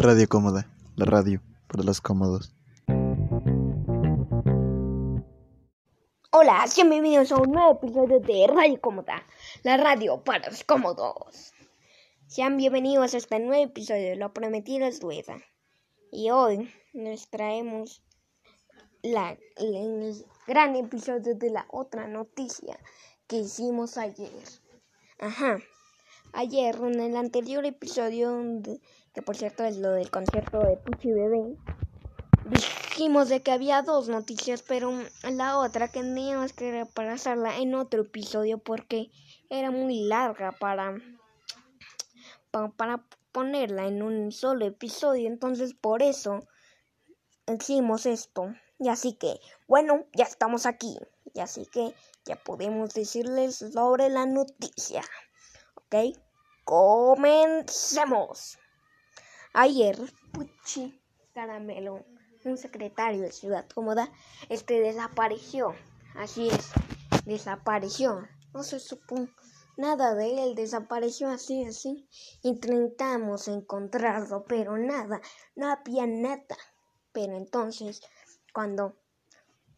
Radio Cómoda, la radio para los cómodos. Hola, sean bienvenidos a un nuevo episodio de Radio Cómoda, la radio para los cómodos. Sean bienvenidos a este nuevo episodio, lo prometido es deuda. Y hoy nos traemos la, el gran episodio de la otra noticia que hicimos ayer. Ajá. Ayer, en el anterior episodio, que por cierto es lo del concierto de Puchi Bebé, dijimos de que había dos noticias, pero la otra que teníamos que repasarla en otro episodio porque era muy larga para, para, ponerla en un solo episodio. Entonces, por eso hicimos esto. Y así que, bueno, ya estamos aquí. Y así que ya podemos decirles sobre la noticia. ¿Ok? Comencemos. Ayer, Puchi Caramelo, un secretario de Ciudad Cómoda, este desapareció. Así es, desapareció. No se supo nada de él, desapareció así, así. Intentamos encontrarlo, pero nada, no había nada. Pero entonces, cuando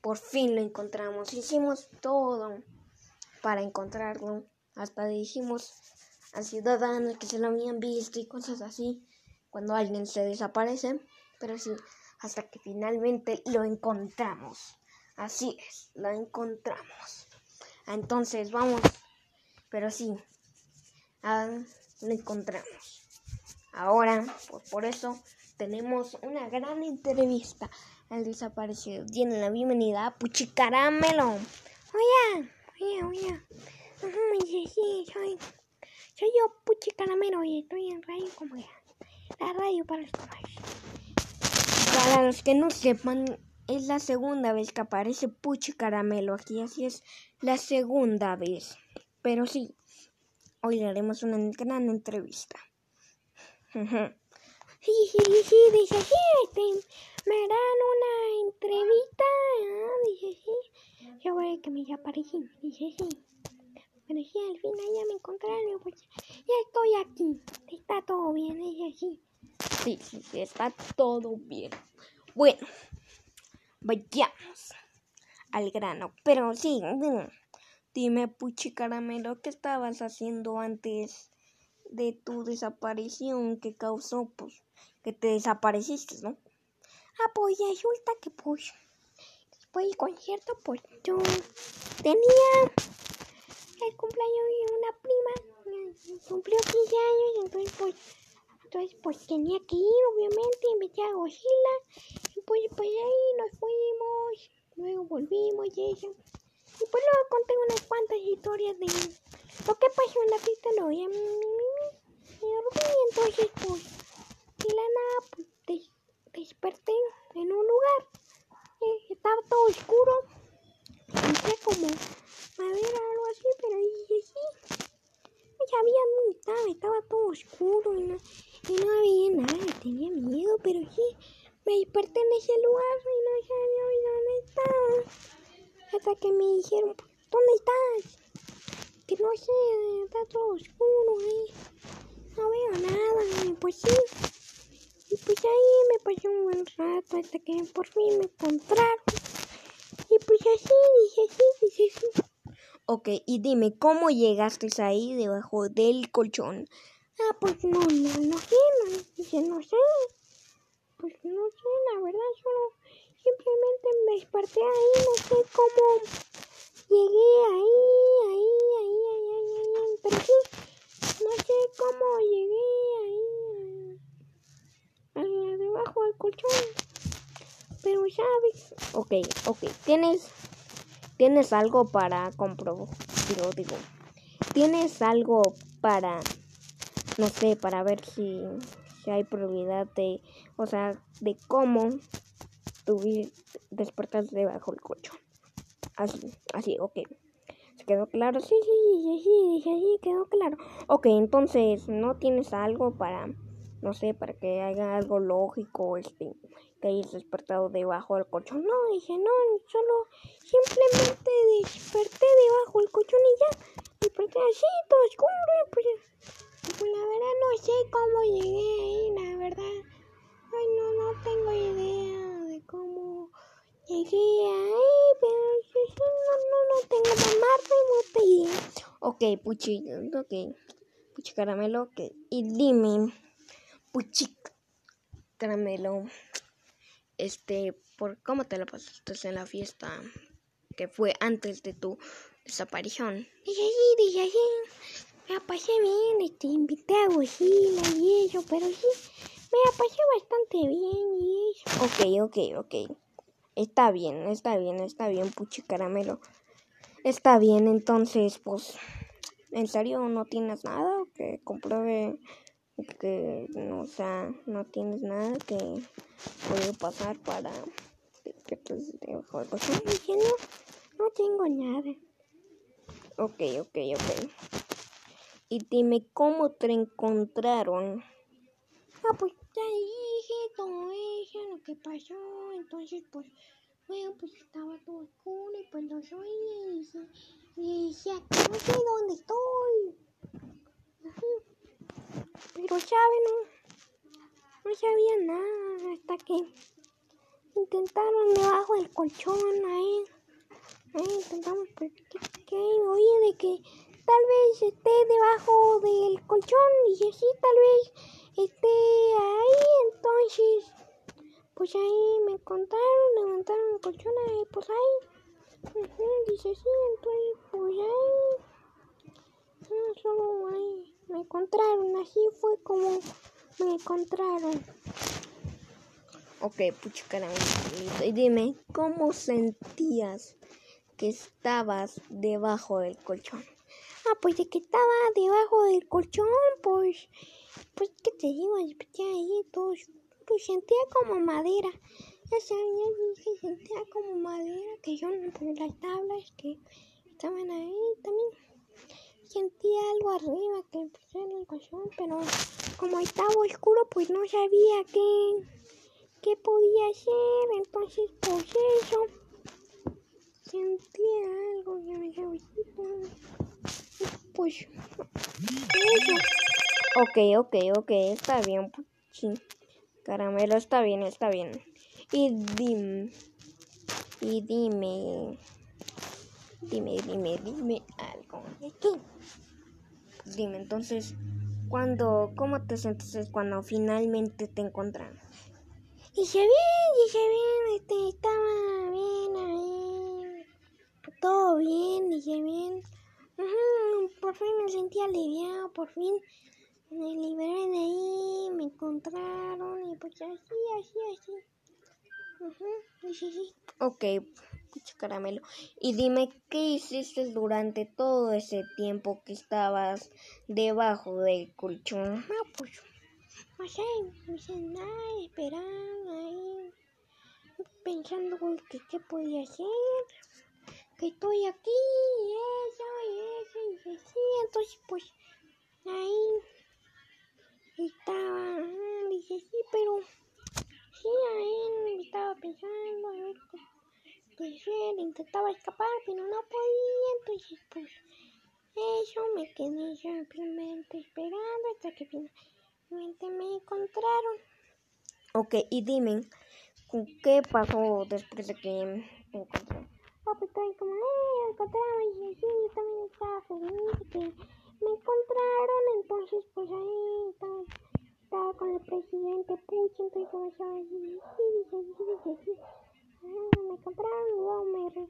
por fin lo encontramos, hicimos todo para encontrarlo. Hasta dijimos a ciudadanos que se lo habían visto y cosas así cuando alguien se desaparece, pero sí, hasta que finalmente lo encontramos. Así es, lo encontramos. Entonces vamos, pero sí, lo encontramos. Ahora, pues por eso tenemos una gran entrevista al desaparecido. Tiene la bienvenida a Puchicaramelo. Oye, oye, oye. Sí, soy soy yo, Puchi Caramelo, y estoy en Radio como La radio para los Para los que no sepan, es la segunda vez que aparece Puchi Caramelo aquí, así es la segunda vez. Pero sí, hoy le haremos una gran entrevista. este, me harán una entrevista, ah, dice sí. Yo voy a que me aparecí, dice sí. Sí, al final ya me encontraron, pues ya estoy aquí. Está todo bien, así. Sí, sí, sí, está todo bien. Bueno, vayamos al grano. Pero sí, dime, Puchi Caramelo, ¿qué estabas haciendo antes de tu desaparición que causó, pues, que te desapareciste, ¿no? Ah, pues resulta que, pues, después del concierto, pues, yo tenía el cumpleaños de una prima. Cumplió 15 años, entonces pues, entonces pues tenía que ir, obviamente, invité a Godzilla. Y pues, pues ahí nos fuimos, luego volvimos y eso. Y pues luego conté unas cuantas historias de lo que pasó en la fiesta no y a mí, me dormí, entonces pues, de la nada, pues des desperté en un lugar. Eh, estaba todo oscuro. Entré como o algo así, pero dije sí. No sabía dónde estaba, todo oscuro y no, y no había nada, tenía miedo, pero sí. Me desperté en ese lugar y no sabía dónde estaba. Hasta que me dijeron, ¿dónde estás? Que no sé, está todo oscuro ahí. No veo nada, pues sí. Y pues ahí me pasé un buen rato hasta que por fin me encontraron. Y pues así, dije sí, dije sí. Ok, y dime, ¿cómo llegaste ahí debajo del colchón? Ah, pues no, no, no sé, no, no sé. Pues no sé, la verdad, solo simplemente me desperté ahí, no sé cómo llegué ahí, ahí, ahí, ahí, ahí, ahí, pero sí, no sé cómo llegué ahí, ahí debajo del colchón. Pero sabes, ok, ok, tienes ¿Tienes algo para comprobar? Digo, ¿tienes algo para, no sé, para ver si, si hay probabilidad de, o sea, de cómo tuviste despertar debajo del colchón? Así, así, ok. ¿Se quedó claro? Sí, sí, sí, sí, sí, quedó claro. Ok, entonces, ¿no tienes algo para, no sé, para que haga algo lógico, este, que hayas despertado debajo del colchón. No, dije, no, solo simplemente desperté debajo del colchón y ya, desperté así, todo oscuro, pues, la verdad no sé cómo llegué ahí, la verdad, ay, no, no tengo idea de cómo llegué ahí, pero sí, no, no, no tengo la más remota idea. Ok, puchi, ok, puchi caramelo, ok, y dime. Puchi Caramelo, este, ¿por cómo te la pasaste en la fiesta que fue antes de tu desaparición? Dije sí, dije sí. Me la pasé bien, este, invité a Godzilla y eso, pero sí, me la pasé bastante bien y eso. Ok, ok, ok. Está bien, está bien, está bien, Puchi Caramelo. Está bien, entonces, pues, ¿en serio no tienes nada que compruebe que, no, o sea, no tienes nada que puede pasar para que te dejo algo así? Dije no, tengo nada. Ok, ok, ok. Y dime cómo te encontraron. Ah, pues ya dije todo eso, lo que pasó, entonces pues, bueno, pues estaba todo oscuro y pues los oí y dije, y decía que no sé dónde estoy. Ujú. Pero saben, no, no sabía nada hasta que intentaron debajo del colchón ahí. Ahí intentamos, que, que oí de que tal vez esté debajo del colchón. Dije, sí, tal vez esté ahí. Entonces, pues ahí me encontraron, levantaron el colchón ahí, pues ahí. Ujú, dice, sí, entonces, pues ahí. ah, Solo me encontraron. Así fue como me encontraron. Ok, puchi caramelo. Y dime, ¿cómo sentías que estabas debajo del colchón? Ah, pues de que estaba debajo del colchón, pues, pues, ¿qué te digo? Ya ahí todo, pues sentía como madera. Ya sabía, dije, sentía como madera, que yo, pues las tablas que estaban ahí también. Sentía algo arriba que pues, era el colchón, pero como estaba oscuro, pues no sabía qué, qué podía hacer. Entonces, pues eso. Sentía algo que me pues, eso. Ok, ok, ok, está bien, puchi. Caramelo, está bien, está bien. Y dime, y dime, dime, dime, dime algo. ¿De qué? Dime, entonces, cuando, ¿cómo te sientes cuando finalmente te encontraron? Dije bien, dije bien, este, estaba bien ahí, todo bien, dije bien. Por fin me sentí aliviado, por fin me liberé de ahí, me encontraron y pues así, así, así. Ujú, dije sí. Ok, puchi caramelo. Y dime, ¿qué hiciste durante todo ese tiempo que estabas debajo del colchón? Ah, pues, no sé, no sé nada, esperando ahí, pensando que qué podía hacer, que estoy aquí, y eso, y eso, y dije, sí, entonces pues, ahí estaba, ah, dije, sí, pero, sí, ahí estaba pensando, a ver, pues, hacer, intentaba escapar, pero no podía, entonces pues, eso, me quedé simplemente esperando hasta que finalmente me encontraron. Ok, y dime, ¿qué pasó después de que te encontraron? Ah, pues estoy como, eh, me encontraron, y dije, sí, yo también estaba feliz de que me encontraron, entonces pues ahí estaba, estaba con el presidente Puchi, entonces como estaba así, sí, dije, sí, dije, sí, me encontraron, luego me, re,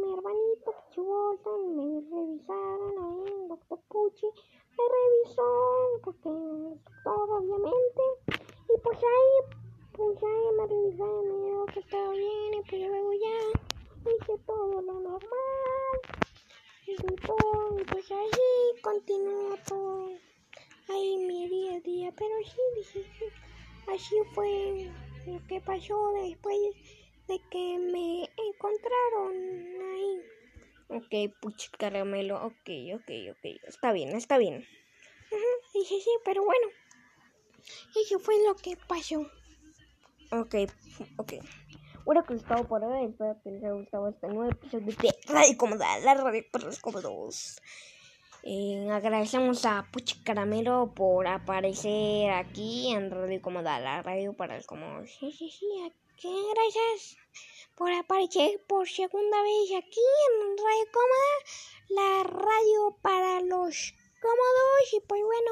mi hermanito Bolton, me revisaron ahí, el doctor Puchi, me revisó, porque todo obviamente, y pues ahí, pues ahí me revisaron, me dijo que estaba bien, y pues luego ya hice todo lo normal, y pues así continuó todo, ahí mi día a día, pero sí, dije, sí, así fue lo que pasó después de que me encontraron ahí. Ok, puchi caramelo, ok, ok, ok, está bien, está bien. Ujú, Dije, sí, pero bueno, eso fue lo que pasó. Ok, ok. Bueno, que estaba por hoy. Espero que les haya gustado este nuevo episodio de Radio Cómoda, la radio para los cómodos. Eh, agradecemos a Puchi Caramelo por aparecer aquí en Radio Cómoda, la radio para el cómodo. Sí, sí, sí, aquí, gracias por aparecer por segunda vez aquí en Radio Cómoda, la radio para los cómodos. Y pues bueno,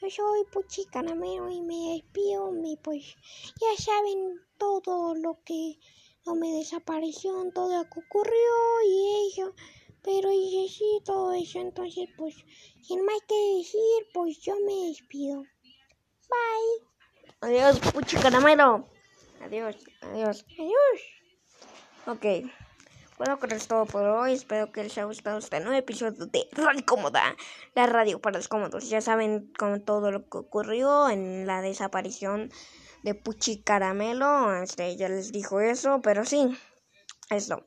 yo soy Puchi Caramelo y me despido. Y pues ya saben todo lo que no me desapareció, todo lo que ocurrió y eso. Pero hice sí todo eso, entonces pues sin más que decir, pues yo me despido. Bye. Adiós, Puchi Caramelo. Adiós, adiós, adiós. Ok. Bueno, con es todo por hoy. Espero que les haya gustado este nuevo episodio de Radio Cómoda, la radio para los cómodos. Ya saben con todo lo que ocurrió en la desaparición de Puchi Caramelo. Este, ya les dijo eso, pero sí, eso.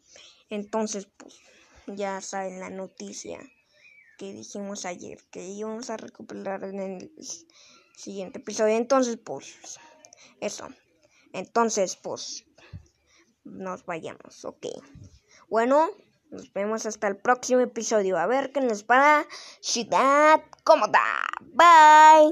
Entonces, pues, ya saben la noticia que dijimos ayer, que íbamos a recuperar en el siguiente episodio. Entonces, pues, eso. Entonces, pues, nos vayamos, ok. Bueno, nos vemos hasta el próximo episodio. A ver qué nos para Ciudad Cómoda. Bye.